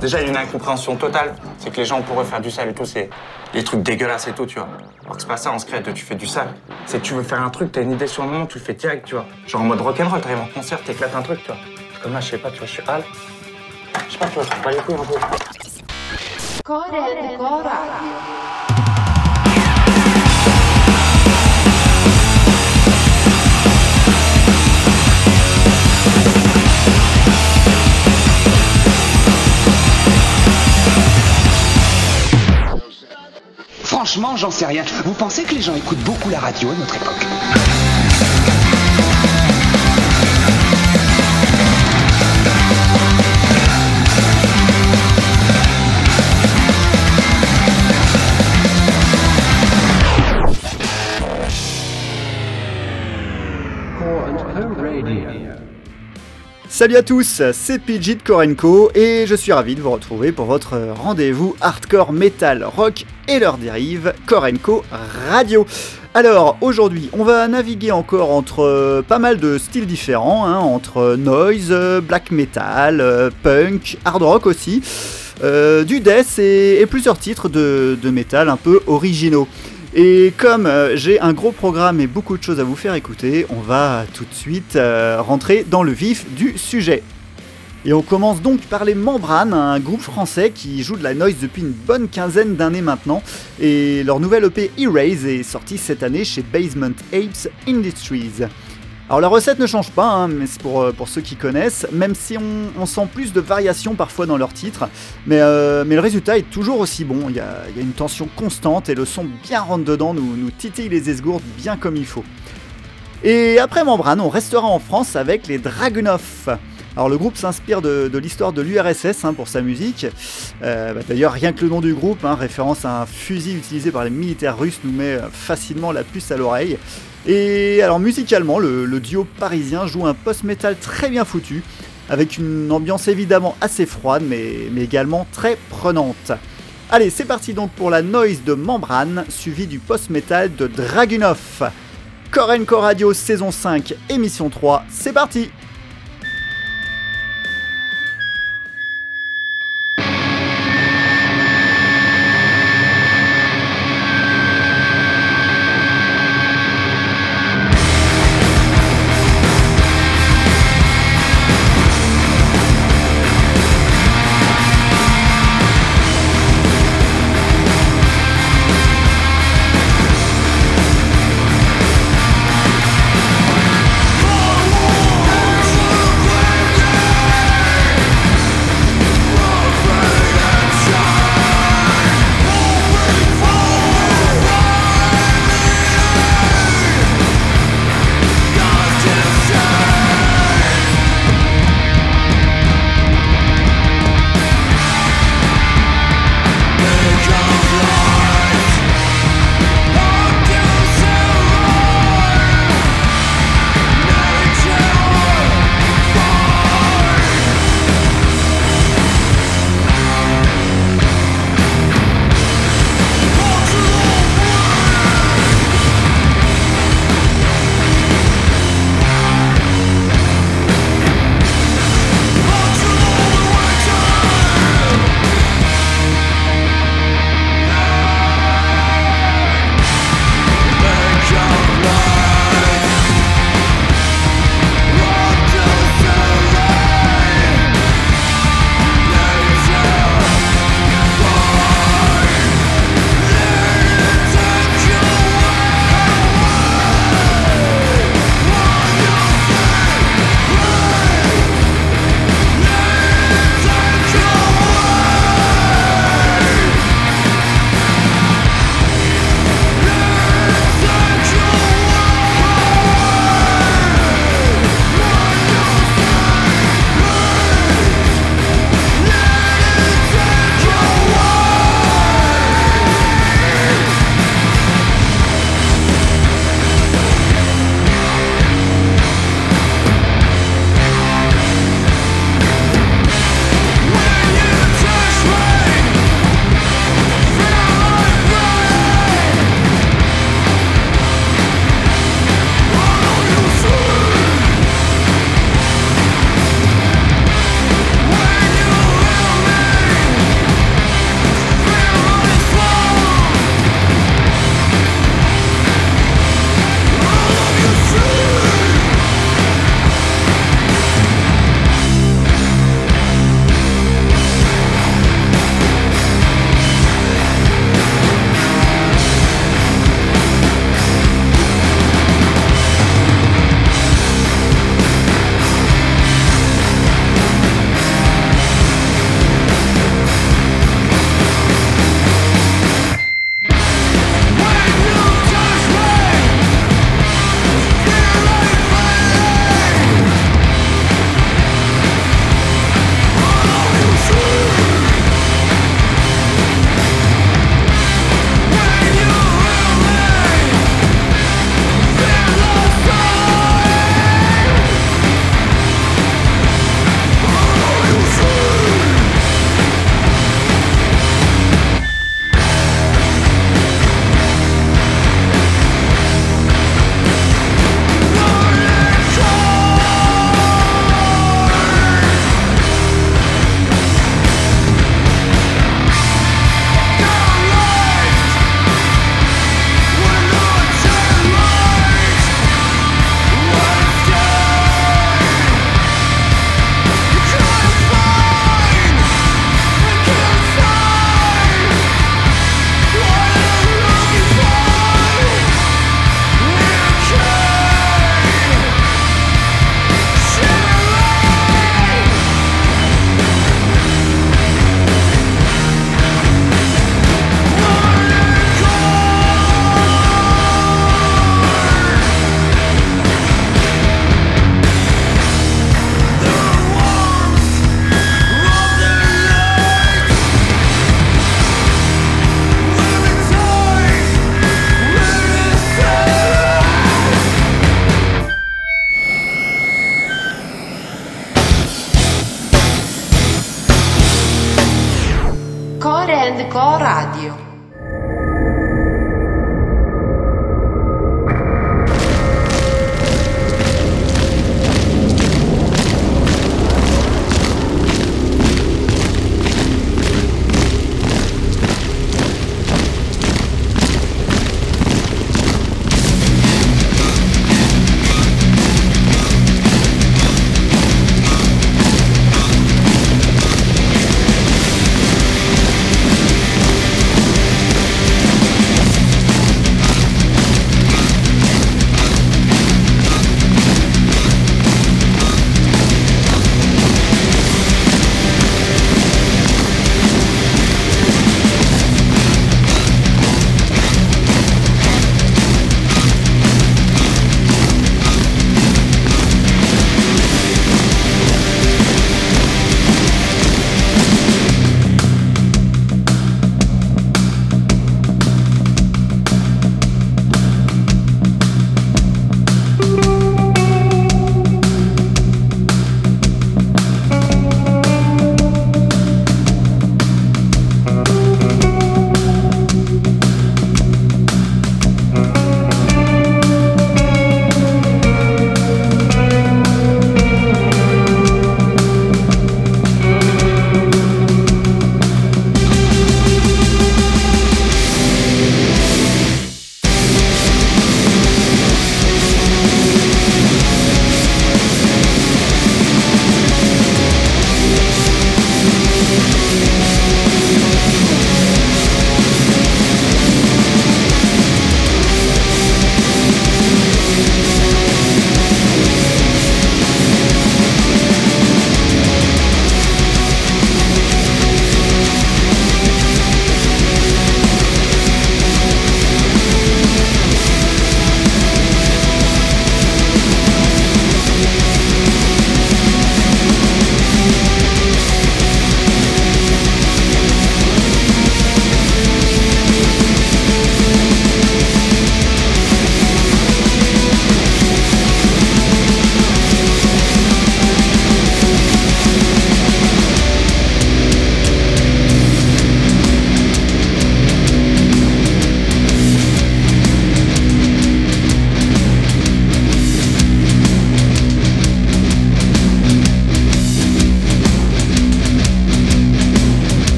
Déjà, il y a une incompréhension totale. C'est que les gens pourraient faire du sale et tout, c'est des trucs dégueulasses et tout, tu vois. Alors que c'est pas ça en secret, tu fais du sale. C'est que tu veux faire un truc, t'as une idée sur le moment, tu fais direct, tu vois. Genre en mode rock'n'roll, t'arrives en concert, t'éclates un truc, tu vois. Comme là, je sais pas, tu vois, je suis Al. Je sais pas, tu vois, je pas les couilles un peu. Franchement, j'en sais rien. Vous pensez que les gens écoutent beaucoup la radio à notre époque? Salut à tous, c'est PG de Korenko et je suis ravi de vous retrouver pour votre rendez-vous hardcore metal rock et leur dérive Korenko Radio. Alors aujourd'hui, on va naviguer encore entre euh, pas mal de styles différents, hein, entre noise, euh, black metal, euh, punk, hard rock aussi, du death et, plusieurs titres de, de metal un peu originaux. Et comme euh, j'ai un gros programme et beaucoup de choses à vous faire écouter, on va tout de suite euh, rentrer dans le vif du sujet. Et on commence donc par les Membranes, un groupe français qui joue de la noise depuis une bonne quinzaine d'années maintenant. Et leur nouvelle EP Erase est sortie cette année chez Basement Apes Industries. Alors la recette ne change pas, hein, mais c'est pour, euh, pour ceux qui connaissent, même si on, sent plus de variations parfois dans leurs titres, mais, euh, le résultat est toujours aussi bon, il y a, une tension constante et le son bien rentre dedans nous, nous titille les esgourdes bien comme il faut. Et après Membrane, on restera en France avec les Dragunov. Alors le groupe s'inspire de, l'histoire de l'URSS hein, pour sa musique. Euh, bah, D'ailleurs rien que le nom du groupe, hein, référence à un fusil utilisé par les militaires russes, nous met facilement la puce à l'oreille. Et alors musicalement, le, duo parisien joue un post-metal très bien foutu, avec une ambiance évidemment assez froide, mais, également très prenante. Allez, c'est parti donc pour la noise de Membrane, suivi du post-metal de Dragunov. Korenko Radio saison 5, émission 3, c'est parti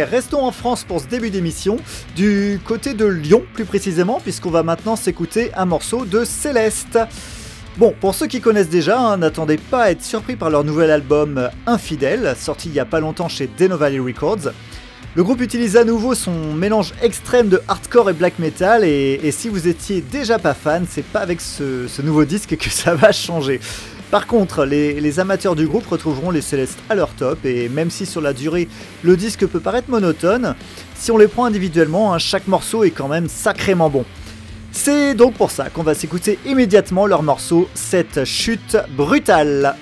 Restons en France pour ce début d'émission, du côté de Lyon plus précisément, puisqu'on va maintenant s'écouter un morceau de Céleste. Bon, pour ceux qui connaissent déjà, hein, n'attendez pas à être surpris par leur nouvel album Infidèle, sorti il y a pas longtemps chez Denovalley Records. Le groupe utilise à nouveau son mélange extrême de hardcore et black metal, et, si vous étiez déjà pas fan, c'est pas avec ce nouveau disque que ça va changer. Par contre, les, amateurs du groupe retrouveront les Célestes à leur top, et même si sur la durée le disque peut paraître monotone, si on les prend individuellement, hein, chaque morceau est quand même sacrément bon. C'est donc pour ça qu'on va s'écouter immédiatement leur morceau, cette chute brutale.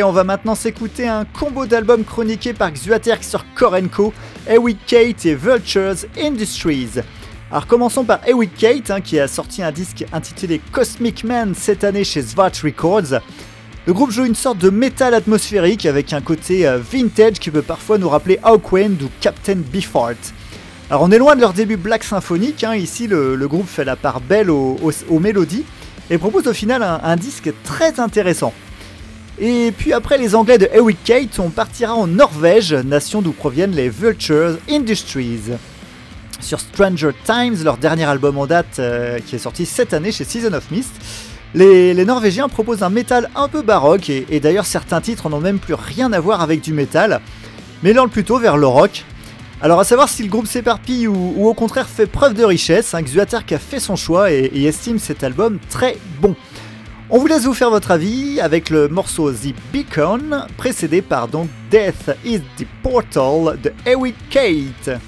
On va maintenant s'écouter un combo d'albums chroniqués par Xuaterk sur Korenko, Ewick Kate et Vultures Industries. Alors commençons par Ewick Kate, hein, qui a sorti un disque intitulé Cosmic Man cette année chez Svart Records. Le groupe joue une sorte de métal atmosphérique avec un côté euh, vintage qui peut parfois nous rappeler Hawkwind ou Captain Beefheart. Alors on est loin de leur début black symphonique, hein. ici le, groupe fait la part belle aux, mélodies et propose au final un, disque très intéressant. Et puis après les Anglais de Ewick Kate, on partira en Norvège, nation d'où proviennent les Vultures Industries. Sur Stranger Times, leur dernier album en date euh, qui est sorti cette année chez Season of Mist, les, Norvégiens proposent un métal un peu baroque et, d'ailleurs certains titres n'ont même plus rien à voir avec du métal, mêlant plutôt vers le rock. Alors à savoir si le groupe s'éparpille ou, au contraire fait preuve de richesse, hein, qui a fait son choix et, estime cet album très bon. On vous laisse vous faire votre avis avec le morceau The Beacon, précédé par donc Death is the Portal de Ewick Kate.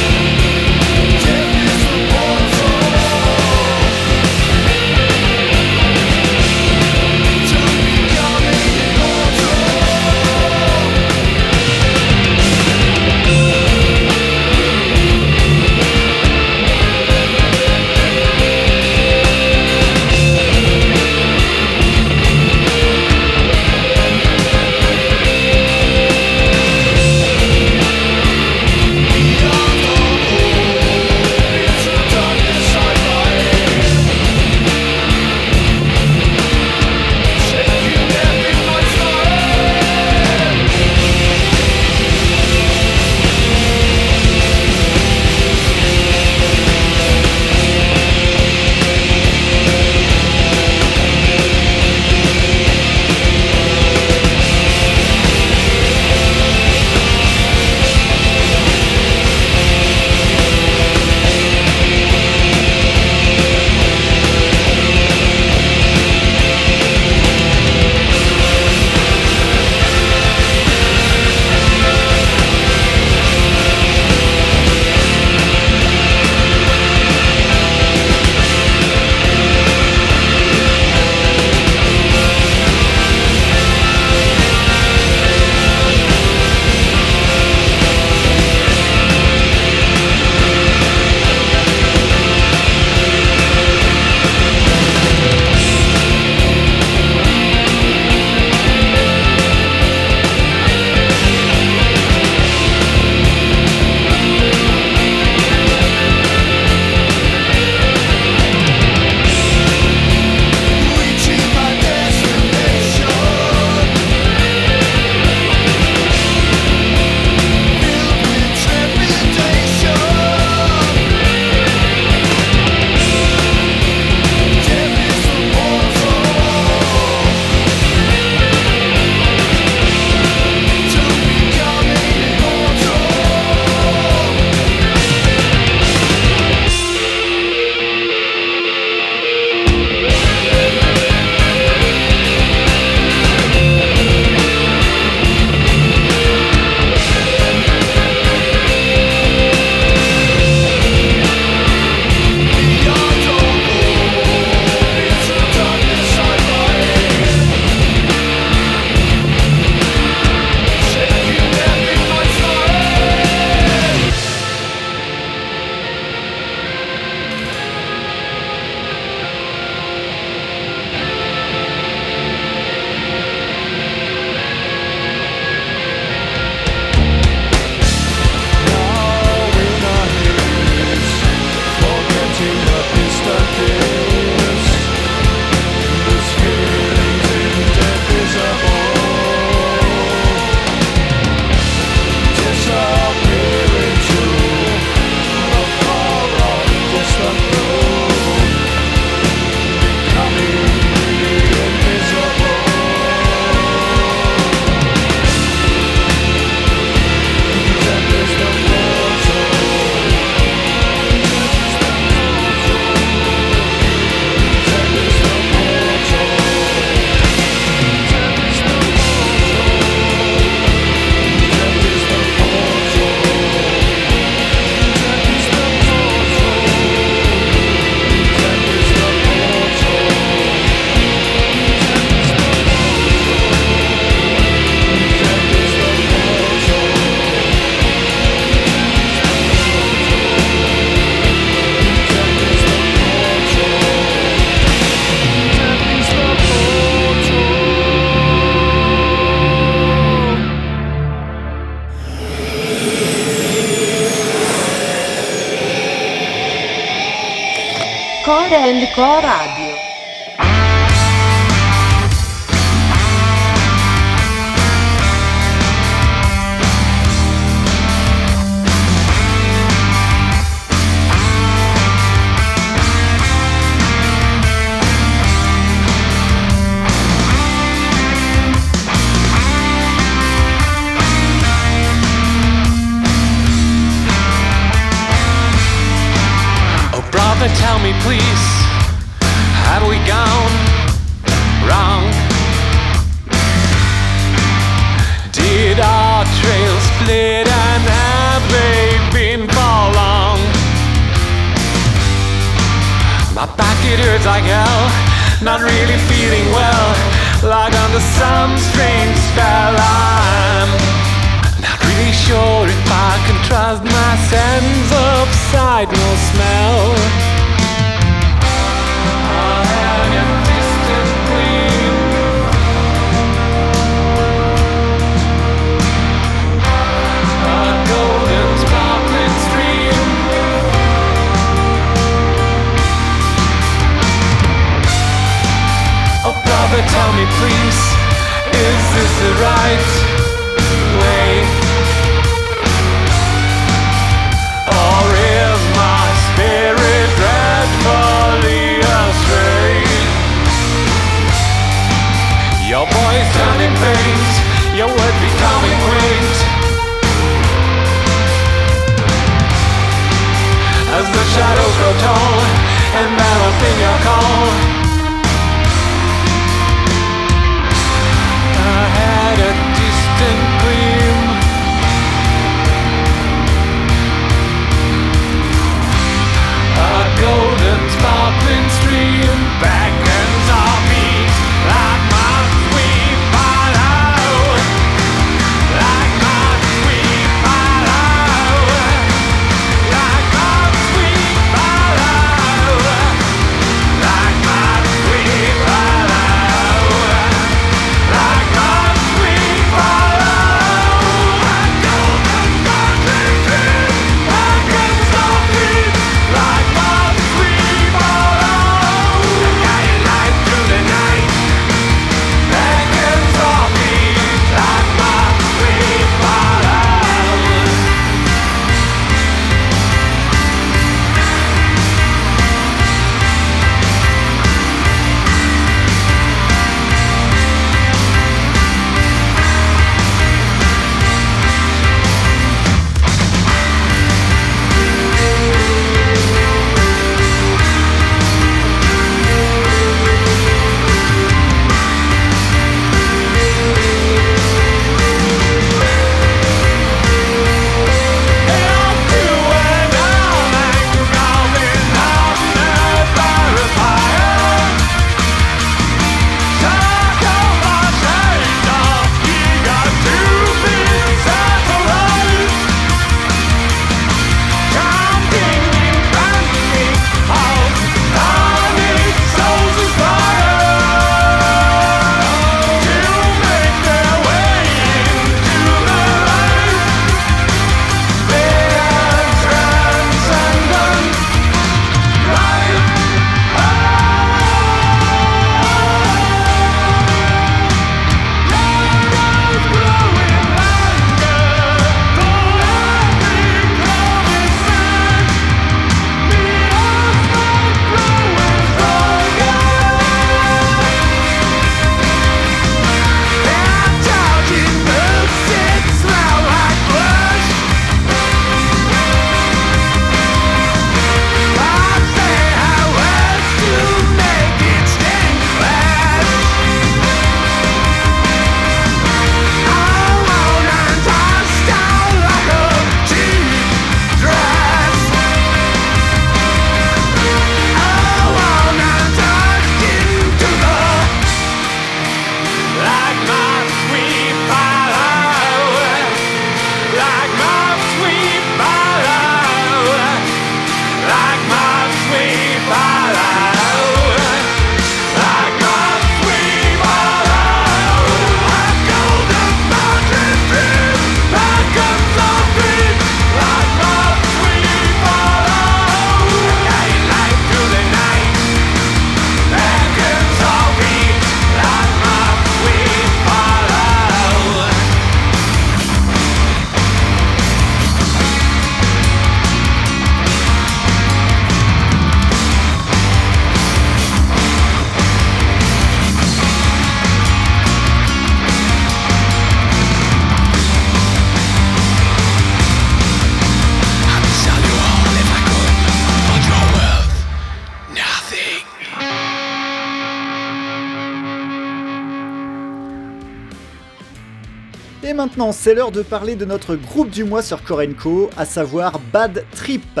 C'est l'heure de parler de notre groupe du mois sur Korenko, à savoir Bad Trip.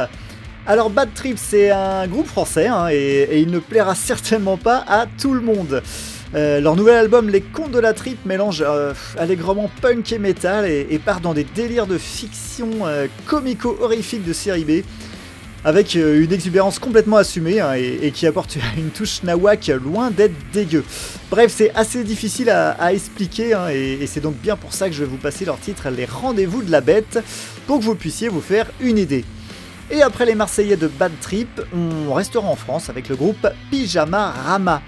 Alors Bad Trip, c'est un groupe français hein, et, il ne plaira certainement pas à tout le monde. Euh, leur nouvel album Les Contes de la Trip mélange euh, allègrement punk et metal et, et part dans des délires de fiction euh, comico-horrifique de série B avec euh, une exubérance complètement assumée hein, et, qui apporte une touche nawak loin d'être dégueu. Bref, c'est assez difficile à, à expliquer hein, et, et c'est donc bien pour ça que je vais vous passer leur titre Les Rendez-vous de la Bête pour que vous puissiez vous faire une idée. Et après les Marseillais de Bad Trip, on restera en France avec le groupe Pyjama Rama.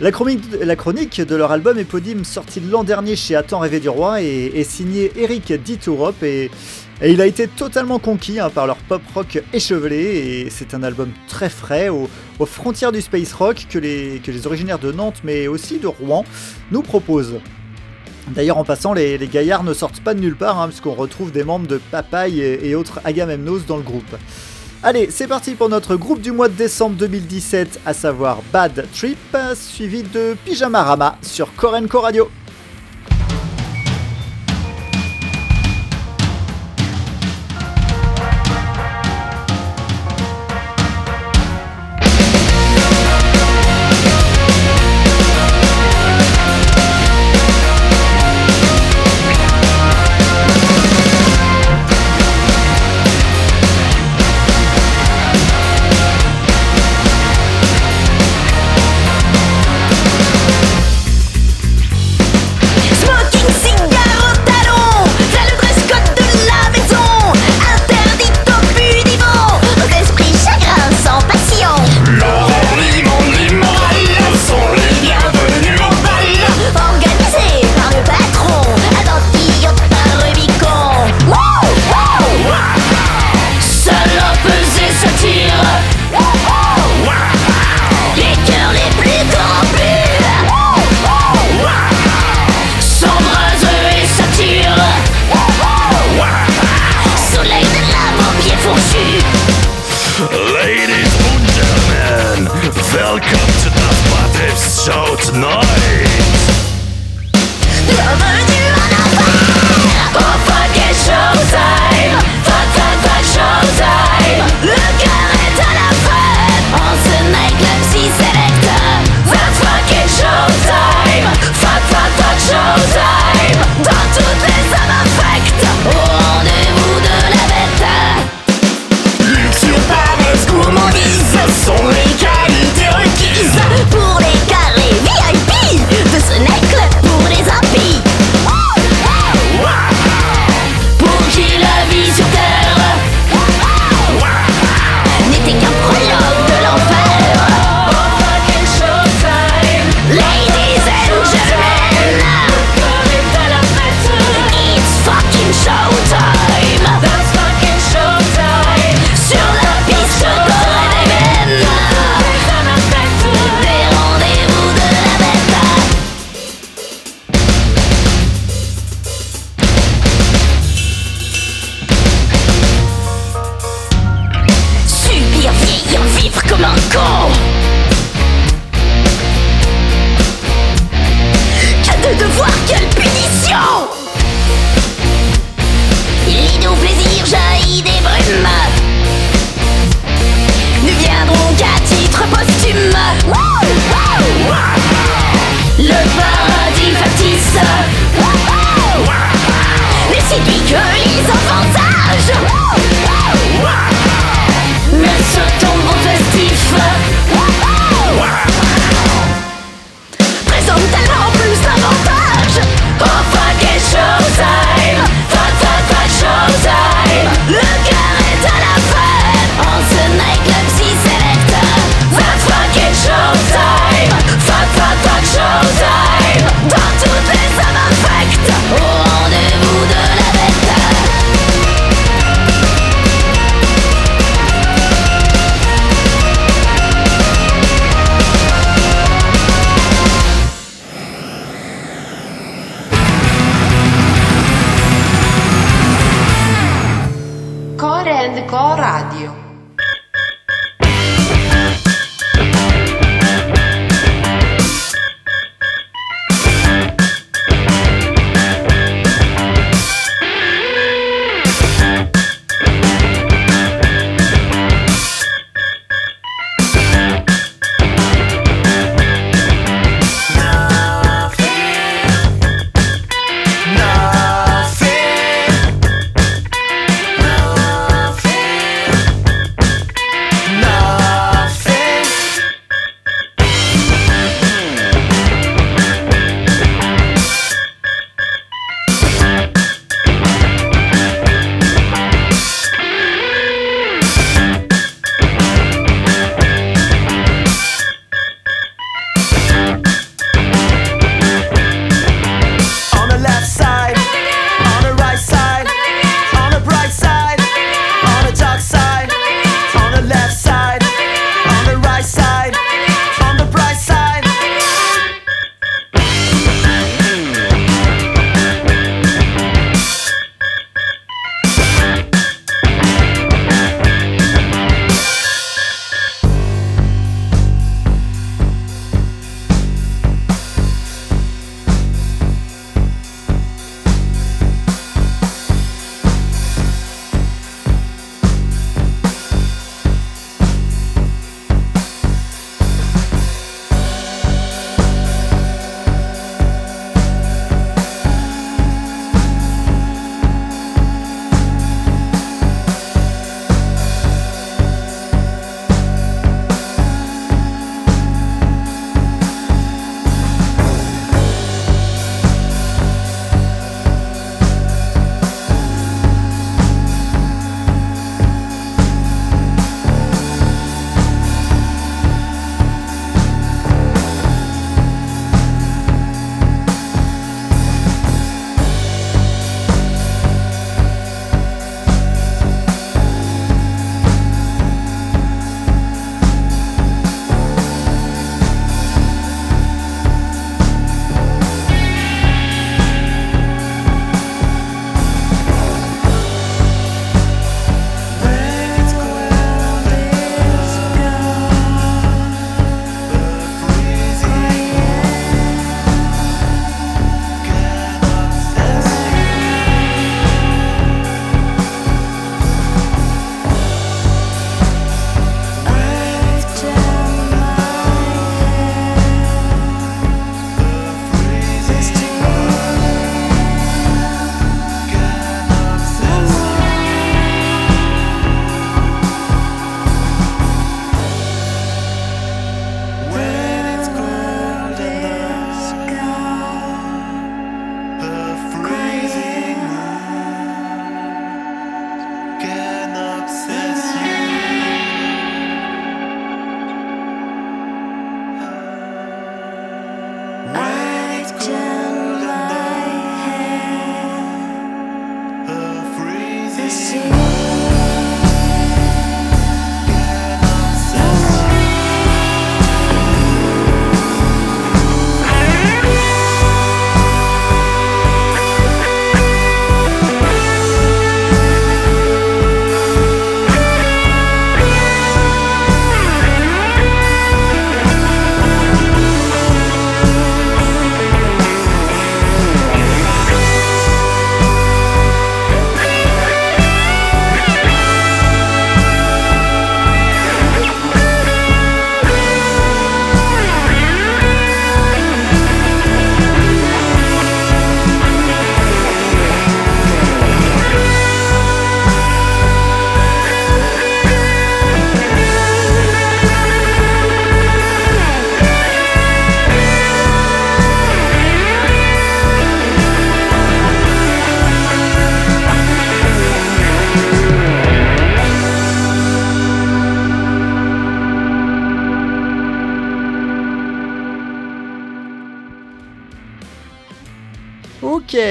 La chronique, de leur album éponyme sorti l'an dernier chez Attends rêver du roi est, est signé Eric Ditourup et, il a été totalement conquis hein, par leur pop rock échevelé et c'est un album très frais aux, frontières du space rock que les, originaires de Nantes mais aussi de Rouen nous proposent. D'ailleurs, en passant, les, les gaillards ne sortent pas de nulle part, hein, puisqu'on retrouve des membres de Papaye et, et autres Agamemnos dans le groupe. Allez, c'est parti pour notre groupe du mois de décembre 2017, à savoir Bad Trip, suivi de Pyjama Rama sur Korenko Radio. Co Radio.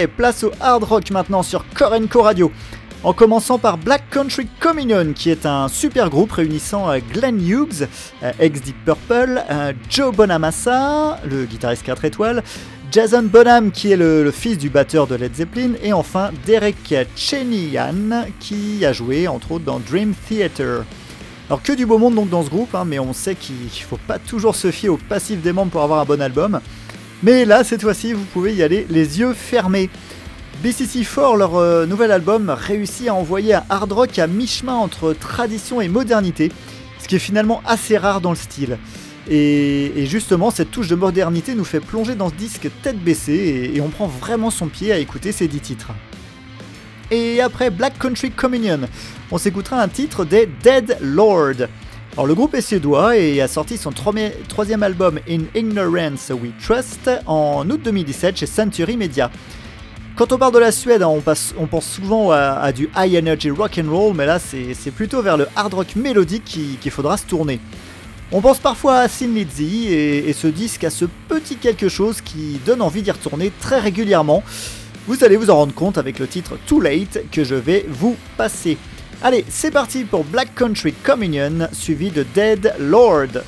Place au hard rock maintenant sur Korenko Radio. En commençant par Black Country Communion, qui est un super groupe réunissant euh, Glenn Hughes, euh, ex Deep Purple, euh, Joe Bonamassa, le guitariste 4 étoiles, Jason Bonham, qui est le, fils du batteur de Led Zeppelin, et enfin Derek Chenian, qui a joué entre autres dans Dream Theater. Alors que du beau monde donc dans ce groupe, hein, mais on sait qu'il faut pas toujours se fier au passif des membres pour avoir un bon album. Mais là, cette fois-ci, vous pouvez y aller les yeux fermés. BCC4, leur euh, nouvel album, réussit à envoyer un hard rock à mi-chemin entre tradition et modernité, ce qui est finalement assez rare dans le style. Et, justement, cette touche de modernité nous fait plonger dans ce disque tête baissée et, et on prend vraiment son pied à écouter ces 10 titres. Et après Black Country Communion, on s'écoutera un titre des Dead Lord. Alors le groupe est suédois et a sorti son troisième- album In Ignorance We Trust en août 2017 chez Century Media. Quand on parle de la Suède, on, pense souvent à, à du high energy rock and roll, mais là c'est plutôt vers le hard rock mélodique qui- qu'il faudra se tourner. On pense parfois à Sin Lizzy et, et ce disque a ce petit quelque chose qui donne envie d'y retourner très régulièrement. Vous allez vous en rendre compte avec le titre Too Late que je vais vous passer. Allez, c'est parti pour Black Country Communion suivi de Dead Lord.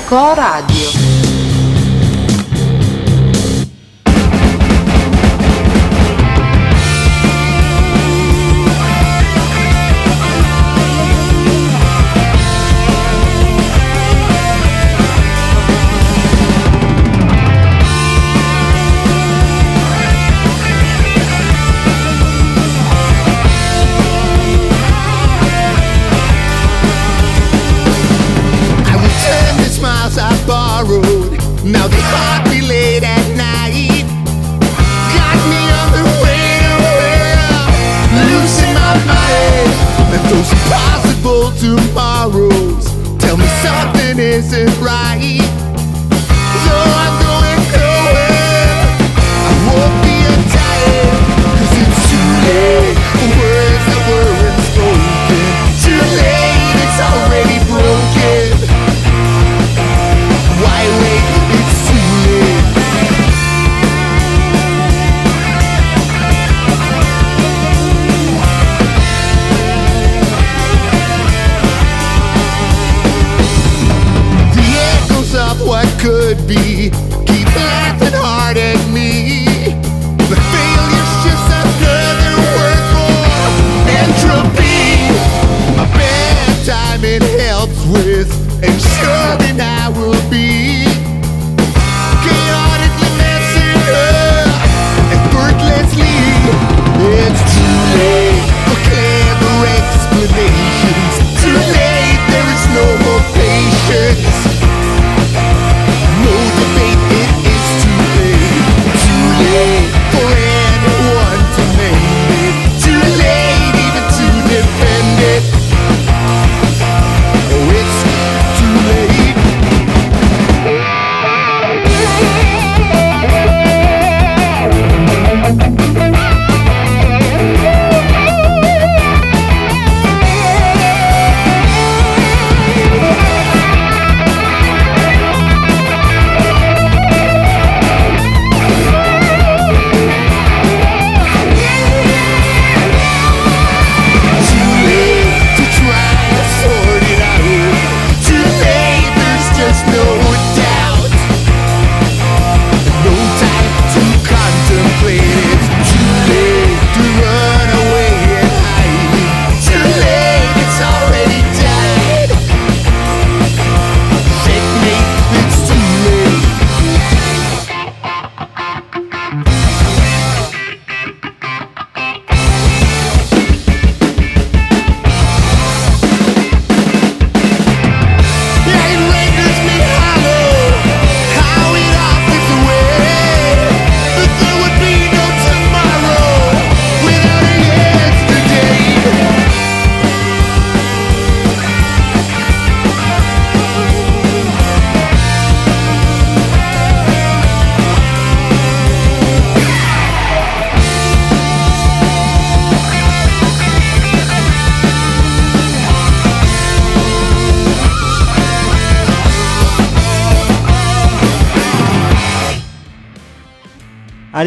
Core and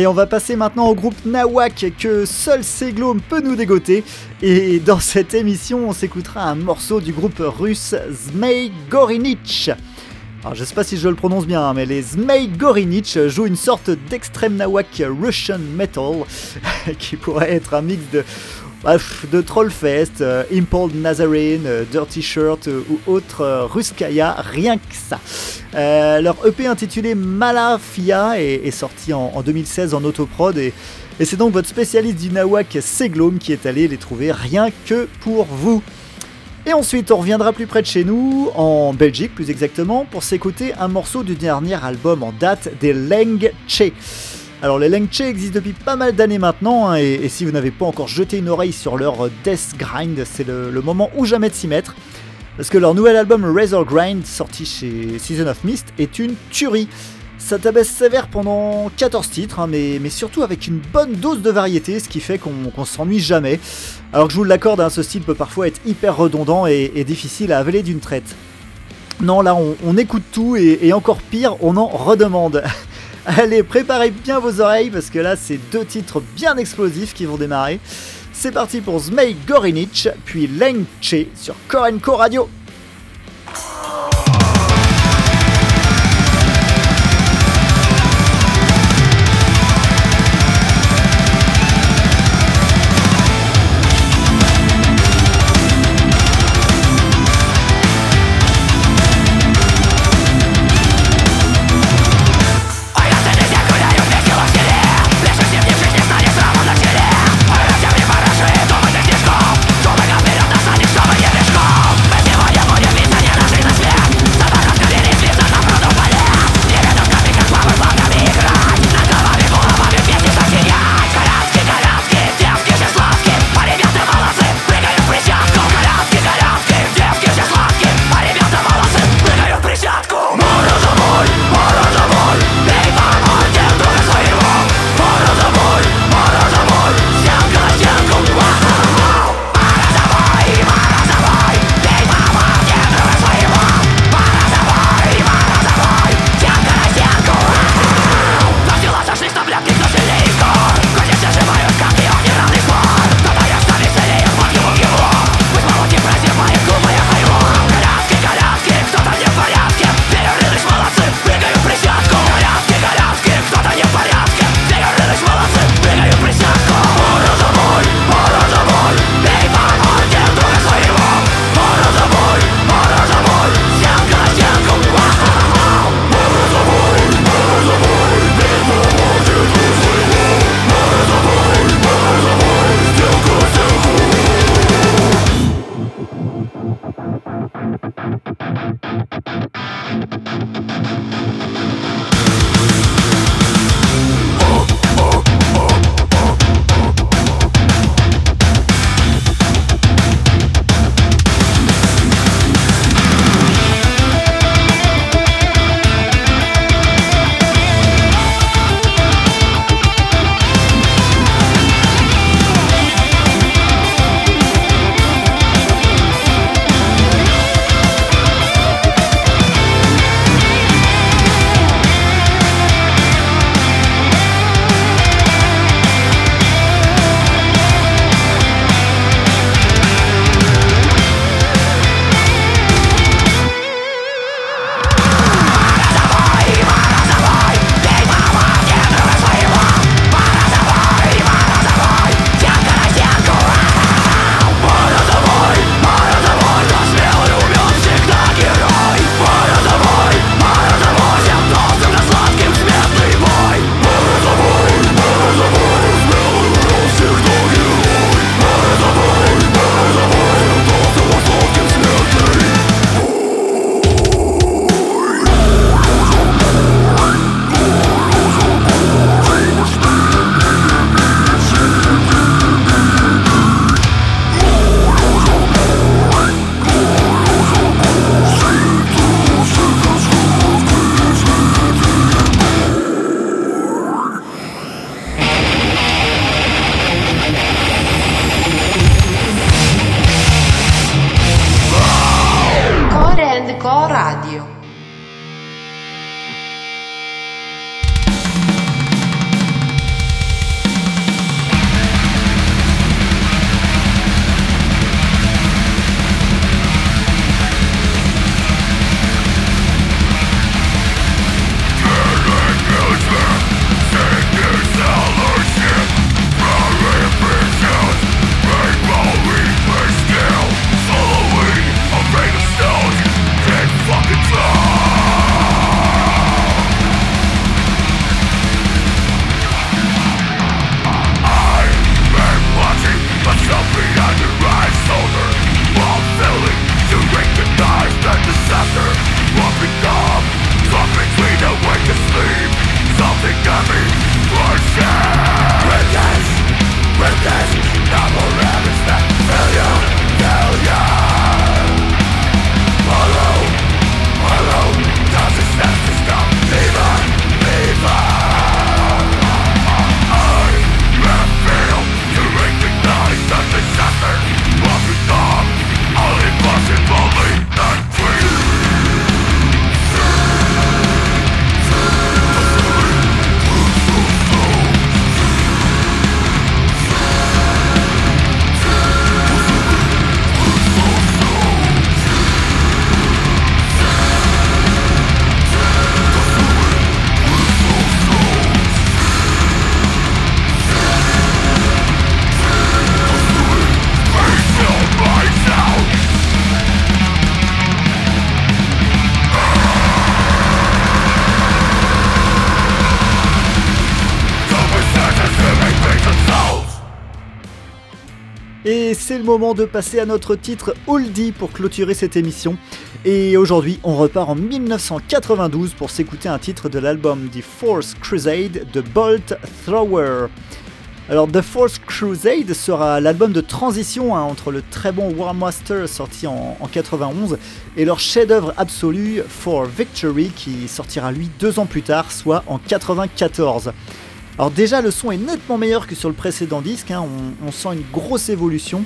Allez, on va passer maintenant au groupe Nawak que seul Seglom peut nous dégoter. Et dans cette émission, on s'écoutera un morceau du groupe russe Zmei Gorinich. Alors, je sais pas si je le prononce bien, mais les Zmei Gorinich jouent une sorte d'extrême Nawak Russian Metal qui pourrait être un mix de, de Trollfest, euh, Impaled Nazarene, euh, Dirty Shirt euh, ou autre euh, Ruskaya, rien que ça. Leur EP intitulé Malafia est, sorti en, en 2016 en autoprod et, et c'est donc votre spécialiste du Nawak Seglom qui est allé les trouver rien que pour vous. Et ensuite, on reviendra plus près de chez nous, en Belgique plus exactement, pour s'écouter un morceau du dernier album en date des Leng Che. Alors les Leng Che existent depuis pas mal d'années maintenant, hein, et, si vous n'avez pas encore jeté une oreille sur leur Death Grind, c'est le, moment ou jamais de s'y mettre. Parce que leur nouvel album Razor Grind, sorti chez Season of Mist, est une tuerie. Ça tabaisse sévère pendant 14 titres, hein, mais, surtout avec une bonne dose de variété, ce qui fait qu'on s'ennuie jamais. Alors que je vous l'accorde, hein, ce style peut parfois être hyper redondant et, difficile à avaler d'une traite. Non, là on, écoute tout et encore pire, on en redemande. Allez, préparez bien vos oreilles parce que là c'est deux titres bien explosifs qui vont démarrer. C'est parti pour Zmei Gorinich, puis Leng Che sur Korenko Radio. C'est le moment de passer à notre titre oldie pour clôturer cette émission. Et aujourd'hui, on repart en 1992 pour s'écouter un titre de l'album The Force Crusade de Bolt Thrower. Alors The Force Crusade sera l'album de transition hein, entre le très bon War Master sorti en, en 91 et leur chef-d'œuvre absolu For Victory qui sortira lui deux ans plus tard, soit en 94. Alors déjà le son est nettement meilleur que sur le précédent disque, hein, on, sent une grosse évolution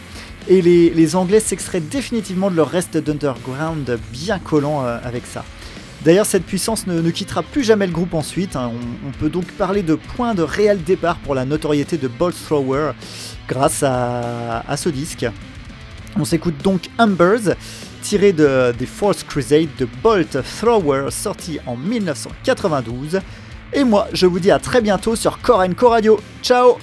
et les, Anglais s'extraient définitivement de leur reste d'underground bien collant euh, avec ça. D'ailleurs, cette puissance ne, quittera plus jamais le groupe ensuite. hein. On, peut donc parler de point de réel départ pour la notoriété de Bolt Thrower grâce à, à ce disque. On s'écoute donc Embers, tiré de des Force Crusade de Bolt Thrower, sorti en 1992. Et moi, je vous dis à très bientôt sur Core Co Radio. Ciao